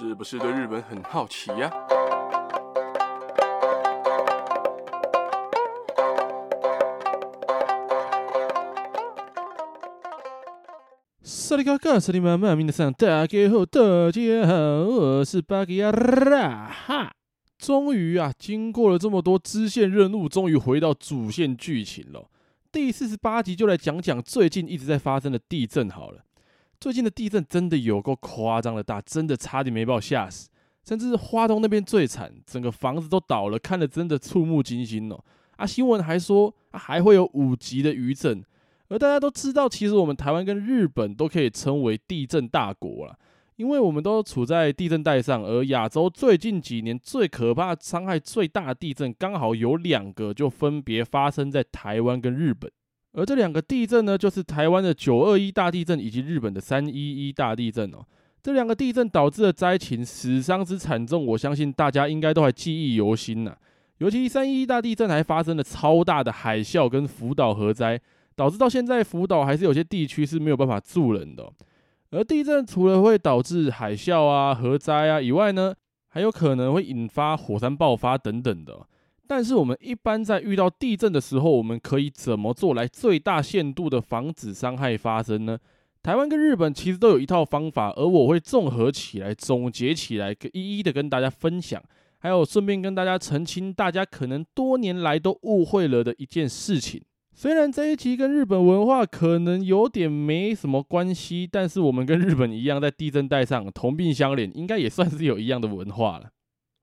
是不是对日本很好奇呀？萨利卡卡，萨利妈妈，明的上大家好，大家好，我是巴吉亚拉哈。终于啊，经过了这么多支线任务，终于回到主线剧情了。第四十八集就来讲讲最近一直在发生的地震好了。最近的地震真的有够夸张的大，真的差点没把我吓死。甚至是花东那边最惨，整个房子都倒了，看得真的触目惊心哦。啊，新闻还说啊还会有五级的余震。而大家都知道，其实我们台湾跟日本都可以称为地震大国了，因为我们都处在地震带上。而亚洲最近几年最可怕、伤害最大的地震，刚好有两个，就分别发生在台湾跟日本。而这两个地震呢，就是台湾的九二一大地震以及日本的三一一大地震哦。这两个地震导致的灾情、死伤之惨重，我相信大家应该都还记忆犹新呐。尤其三一一大地震还发生了超大的海啸跟福岛核灾，导致到现在福岛还是有些地区是没有办法住人的。而地震除了会导致海啸啊、核灾啊以外呢，还有可能会引发火山爆发等等的。但是我们一般在遇到地震的时候，我们可以怎么做来最大限度的防止伤害发生呢？台湾跟日本其实都有一套方法，而我会综合起来、总结起来，一一的跟大家分享，还有顺便跟大家澄清大家可能多年来都误会了的一件事情。虽然这一集跟日本文化可能有点没什么关系，但是我们跟日本一样，在地震带上同病相怜，应该也算是有一样的文化了。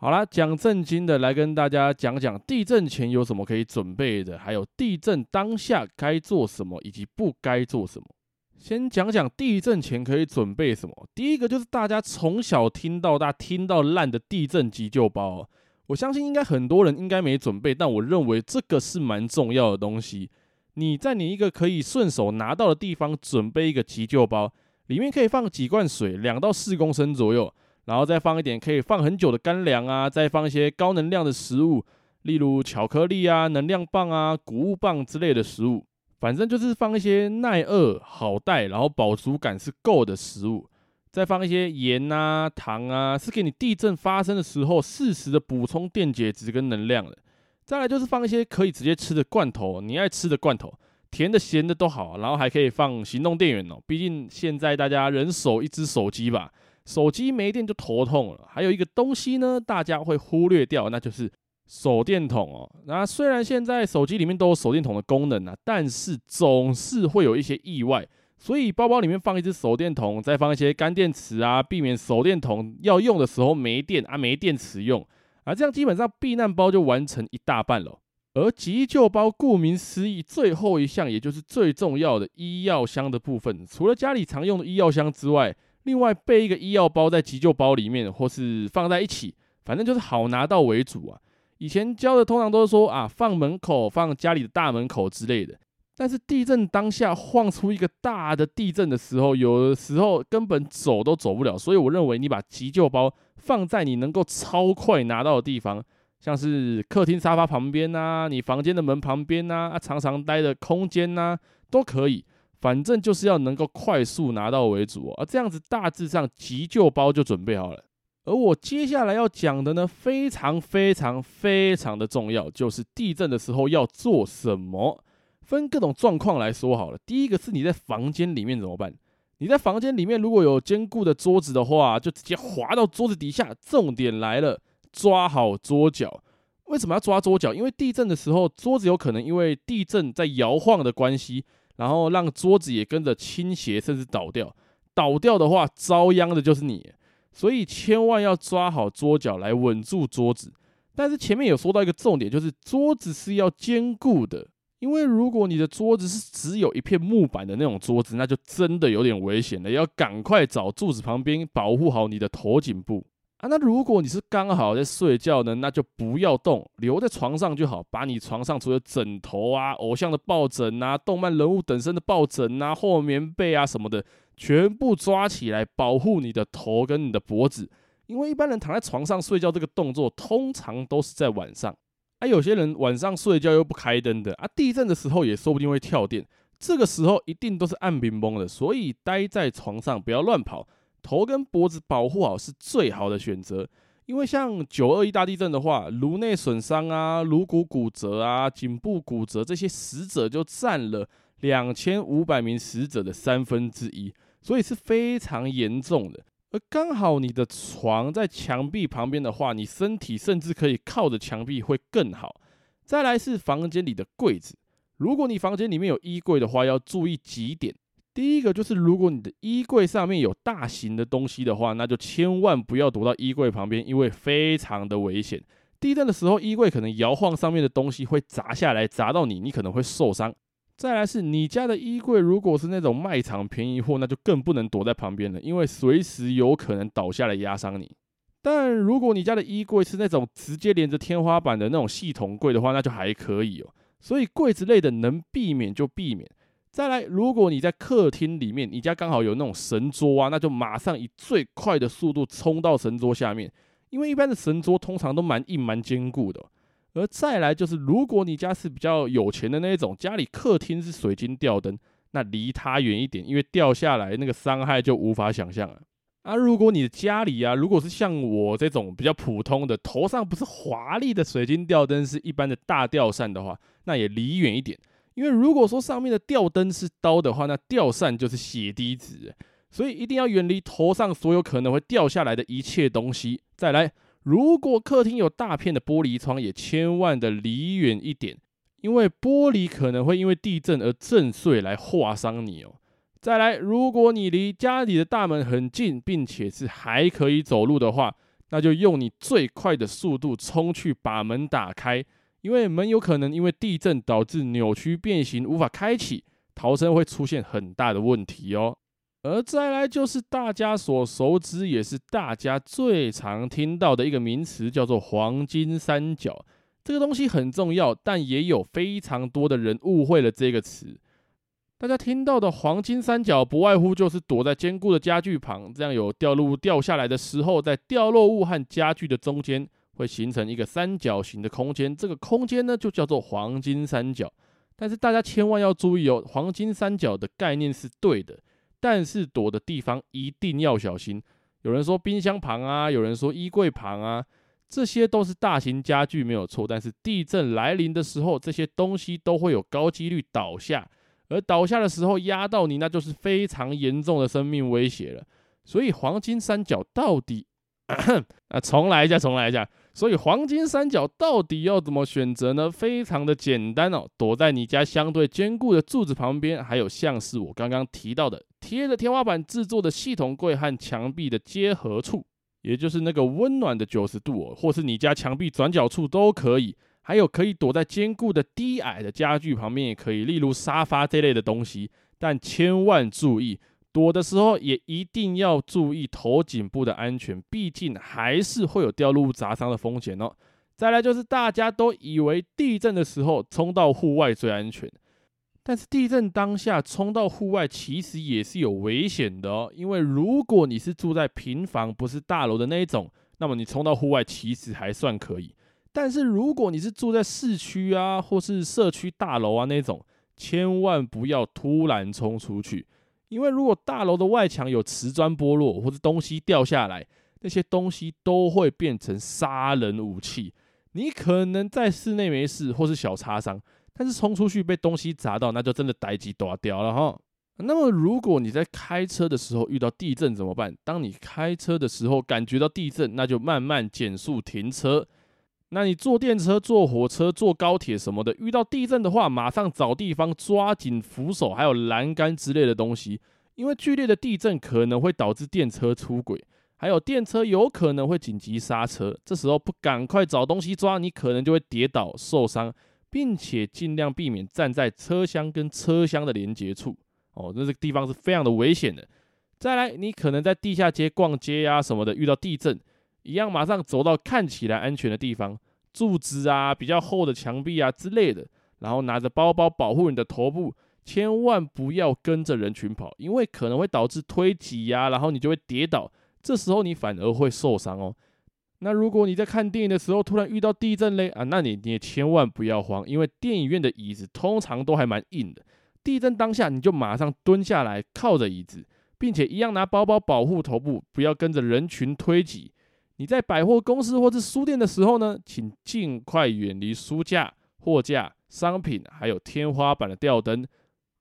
好啦，讲正经的，来跟大家讲讲地震前有什么可以准备的，还有地震当下该做什么以及不该做什么。先讲讲地震前可以准备什么。第一个就是大家从小听到大、听到烂的地震急救包，我相信应该很多人应该没准备，但我认为这个是蛮重要的东西。你在你一个可以顺手拿到的地方准备一个急救包，里面可以放几罐水，两到四公升左右。然后再放一点可以放很久的干粮啊，再放一些高能量的食物，例如巧克力啊、能量棒啊、谷物棒之类的食物。反正就是放一些耐饿、好带，然后饱足感是够的食物。再放一些盐啊、糖啊，是给你地震发生的时候适时的补充电解质跟能量的。再来就是放一些可以直接吃的罐头，你爱吃的罐头，甜的、咸的都好。然后还可以放行动电源哦，毕竟现在大家人手一支手机吧。手机没电就头痛了，还有一个东西呢，大家会忽略掉，那就是手电筒哦。那虽然现在手机里面都有手电筒的功能啊，但是总是会有一些意外，所以包包里面放一支手电筒，再放一些干电池啊，避免手电筒要用的时候没电啊，没电池用啊，这样基本上避难包就完成一大半了。而急救包顾名思义，最后一项也就是最重要的医药箱的部分，除了家里常用的医药箱之外。另外备一个医药包在急救包里面，或是放在一起，反正就是好拿到为主啊。以前教的通常都是说啊，放门口，放家里的大门口之类的。但是地震当下晃出一个大的地震的时候，有的时候根本走都走不了。所以我认为你把急救包放在你能够超快拿到的地方，像是客厅沙发旁边呐，你房间的门旁边呐，啊，常常待的空间呐，都可以。反正就是要能够快速拿到为主哦，而这样子大致上急救包就准备好了。而我接下来要讲的呢，非常非常非常的重要，就是地震的时候要做什么。分各种状况来说好了。第一个是你在房间里面怎么办？你在房间里面如果有坚固的桌子的话，就直接滑到桌子底下。重点来了，抓好桌脚。为什么要抓桌脚？因为地震的时候，桌子有可能因为地震在摇晃的关系。然后让桌子也跟着倾斜，甚至倒掉。倒掉的话，遭殃的就是你。所以千万要抓好桌脚来稳住桌子。但是前面有说到一个重点，就是桌子是要坚固的。因为如果你的桌子是只有一片木板的那种桌子，那就真的有点危险了。要赶快找柱子旁边保护好你的头颈部。啊，那如果你是刚好在睡觉呢，那就不要动，留在床上就好。把你床上除了枕头啊、偶像的抱枕啊、动漫人物等身的抱枕啊、厚棉被啊什么的，全部抓起来，保护你的头跟你的脖子。因为一般人躺在床上睡觉这个动作，通常都是在晚上。啊，有些人晚上睡觉又不开灯的啊，地震的时候也说不定会跳电，这个时候一定都是暗冰崩的。所以待在床上，不要乱跑。头跟脖子保护好是最好的选择。因为像九二一大地震的话，颅内损伤啊、颅骨骨折啊、颈部骨折这些死者就占了两千五百名死者的三分之一，所以是非常严重的。而刚好你的床在墙壁旁边的话，你身体甚至可以靠着墙壁会更好。再来是房间里的柜子，如果你房间里面有衣柜的话，要注意几点。第一个就是，如果你的衣柜上面有大型的东西的话，那就千万不要躲到衣柜旁边，因为非常的危险。地震的时候，衣柜可能摇晃，上面的东西会砸下来，砸到你，你可能会受伤。再来是你家的衣柜，如果是那种卖场便宜货，那就更不能躲在旁边了，因为随时有可能倒下来压伤你。但如果你家的衣柜是那种直接连着天花板的那种系统柜的话，那就还可以哦。所以柜子类的能避免就避免。再来，如果你在客厅里面，你家刚好有那种神桌啊，那就马上以最快的速度冲到神桌下面，因为一般的神桌通常都蛮硬蛮坚固的。而再来就是，如果你家是比较有钱的那一种，家里客厅是水晶吊灯，那离它远一点，因为掉下来那个伤害就无法想象了。啊，如果你的家里啊，如果是像我这种比较普通的，头上不是华丽的水晶吊灯，是一般的大吊扇的话，那也离远一点，因为如果说上面的吊灯是刀的话，那吊扇就是血滴子，所以一定要远离头上所有可能会掉下来的一切东西。再来。如果客厅有大片的玻璃窗，也千万的离远一点，因为玻璃可能会因为地震而震碎来划伤你哦。再来，如果你离家里的大门很近，并且是还可以走路的话，那就用你最快的速度冲去把门打开，因为门有可能因为地震导致扭曲变形，无法开启，逃生会出现很大的问题哦。而再来就是大家所熟知，也是大家最常听到的一个名词，叫做黄金三角。这个东西很重要，但也有非常多的人误会了这个词。大家听到的黄金三角，不外乎就是躲在坚固的家具旁，这样有掉落物掉下来的时候，在掉落物和家具的中间会形成一个三角形的空间。这个空间呢，就叫做黄金三角。但是大家千万要注意哦，黄金三角的概念是对的。但是躲的地方一定要小心。有人说冰箱旁啊，有人说衣柜旁啊，这些都是大型家具没有错。但是地震来临的时候，这些东西都会有高几率倒下，而倒下的时候压到你，那就是非常严重的生命威胁了。所以黄金三角到底，啊，重来一下，重来一下。所以黄金三角到底要怎么选择呢？非常的简单哦，躲在你家相对坚固的柱子旁边，还有像是我刚刚提到的贴着天花板制作的系统柜和墙壁的接合处，也就是那个温暖的九十度哦，或是你家墙壁转角处都可以。还有可以躲在坚固的低矮的家具旁边也可以，例如沙发这类的东西。但千万注意。躲的时候也一定要注意头颈部的安全，毕竟还是会有掉落物砸伤的风险哦。再来就是大家都以为地震的时候冲到户外最安全，但是地震当下冲到户外其实也是有危险的哦。因为如果你是住在平房，不是大楼的那一种，那么你冲到户外其实还算可以。但是如果你是住在市区啊，或是社区大楼啊那种，千万不要突然冲出去。因为如果大楼的外墙有瓷砖剥落或者东西掉下来，那些东西都会变成杀人武器。你可能在室内没事或是小擦伤，但是冲出去被东西砸到，那就真的代志大条了哈。那么如果你在开车的时候遇到地震怎么办？当你开车的时候感觉到地震，那就慢慢减速停车。那你坐电车、坐火车、坐高铁什么的，遇到地震的话，马上找地方抓紧扶手，还有栏杆之类的东西，因为剧烈的地震可能会导致电车出轨，还有电车有可能会紧急刹车。这时候不赶快找东西抓，你可能就会跌倒受伤，并且尽量避免站在车厢跟车厢的连接处。哦，那这个地方是非常的危险的。再来，你可能在地下街逛街呀、什么的，遇到地震。一样，马上走到看起来安全的地方，柱子啊、比较厚的墙壁啊之类的，然后拿着包包保护你的头部，千万不要跟着人群跑，因为可能会导致推挤呀，然后你就会跌倒，这时候你反而会受伤哦。那如果你在看电影的时候突然遇到地震嘞啊，那你你也千万不要慌，因为电影院的椅子通常都还蛮硬的，地震当下你就马上蹲下来靠着椅子。并且一样拿包包保护头部，不要跟着人群推挤。你在百货公司或是书店的时候呢，请尽快远离书架、货架、商品，还有天花板的吊灯，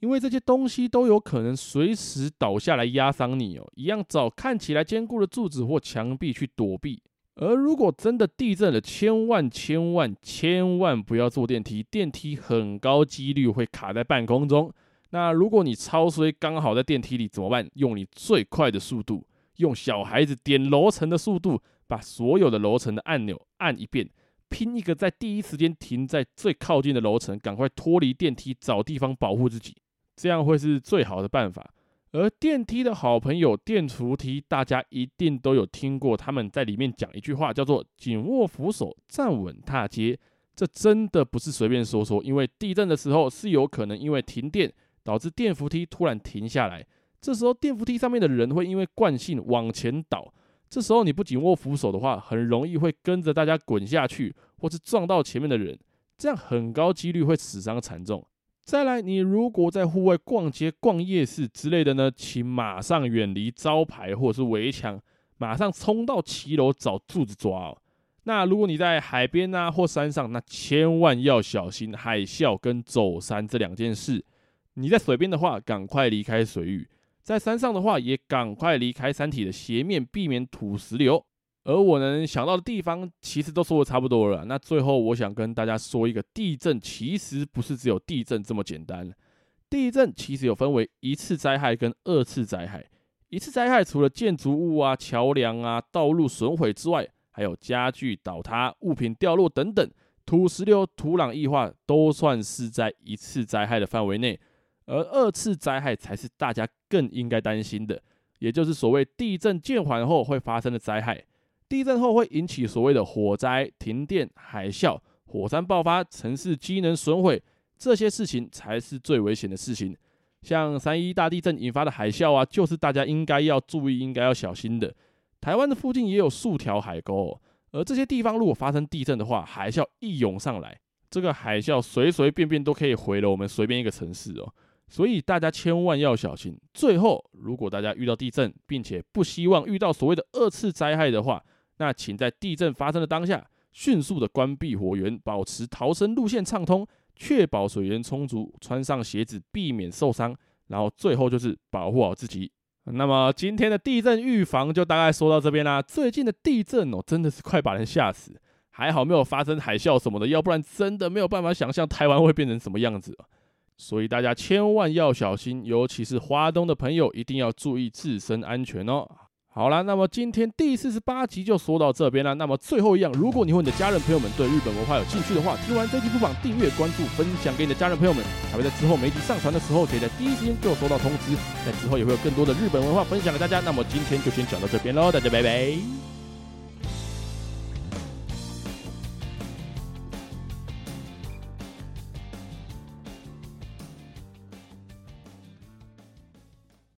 因为这些东西都有可能随时倒下来压伤你哦。一样找看起来坚固的柱子或墙壁去躲避。而如果真的地震了，千万千万千万不要坐电梯，电梯很高几率会卡在半空中。那如果你超衰刚好在电梯里怎么办？用你最快的速度，用小孩子点楼层的速度，把所有的楼层的按钮按一遍，拼一个在第一时间停在最靠近的楼层，赶快脱离电梯，找地方保护自己，这样会是最好的办法。而电梯的好朋友电扶梯，大家一定都有听过，他们在里面讲一句话，叫做“紧握扶手，站稳踏阶”。这真的不是随便说说，因为地震的时候是有可能因为停电。导致电扶梯突然停下来，这时候电扶梯上面的人会因为惯性往前倒，这时候你不紧握扶手的话，很容易会跟着大家滚下去，或是撞到前面的人，这样很高几率会死伤惨重。再来，你如果在户外逛街、逛夜市之类的呢，请马上远离招牌或者是围墙，马上冲到骑楼找柱子抓哦。那如果你在海边啊或山上，那千万要小心海啸跟走山这两件事。你在水边的话，赶快离开水域；在山上的话，也赶快离开山体的斜面，避免土石流。而我能想到的地方，其实都说的差不多了。那最后，我想跟大家说一个，地震其实不是只有地震这么简单。地震其实有分为一次灾害跟二次灾害。一次灾害除了建筑物啊、桥梁啊、道路损毁之外，还有家具倒塌、物品掉落等等，土石流、土壤异化都算是在一次灾害的范围内。而二次灾害才是大家更应该担心的，也就是所谓地震渐缓后会发生的灾害。地震后会引起所谓的火灾、停电、海啸、火山爆发、城市机能损毁，这些事情才是最危险的事情。像三一大地震引发的海啸啊，就是大家应该要注意、应该要小心的。台湾的附近也有数条海沟，而这些地方如果发生地震的话，海啸一涌上来，这个海啸随随便便都可以毁了我们随便一个城市哦。所以大家千万要小心。最后，如果大家遇到地震，并且不希望遇到所谓的二次灾害的话，那请在地震发生的当下，迅速的关闭火源，保持逃生路线畅通，确保水源充足，穿上鞋子，避免受伤。然后最后就是保护好自己。那么今天的地震预防就大概说到这边啦。最近的地震哦，真的是快把人吓死。还好没有发生海啸什么的，要不然真的没有办法想象台湾会变成什么样子。所以大家千万要小心，尤其是花东的朋友，一定要注意自身安全哦。好啦，那么今天第四十八集就说到这边了。那么最后一样，如果你和你的家人朋友们对日本文化有兴趣的话，听完这集不妨订阅、关注、分享给你的家人朋友们，还会在之后每集上传的时候，可以在第一时间就收到通知。在之后也会有更多的日本文化分享给大家。那么今天就先讲到这边喽，大家拜拜。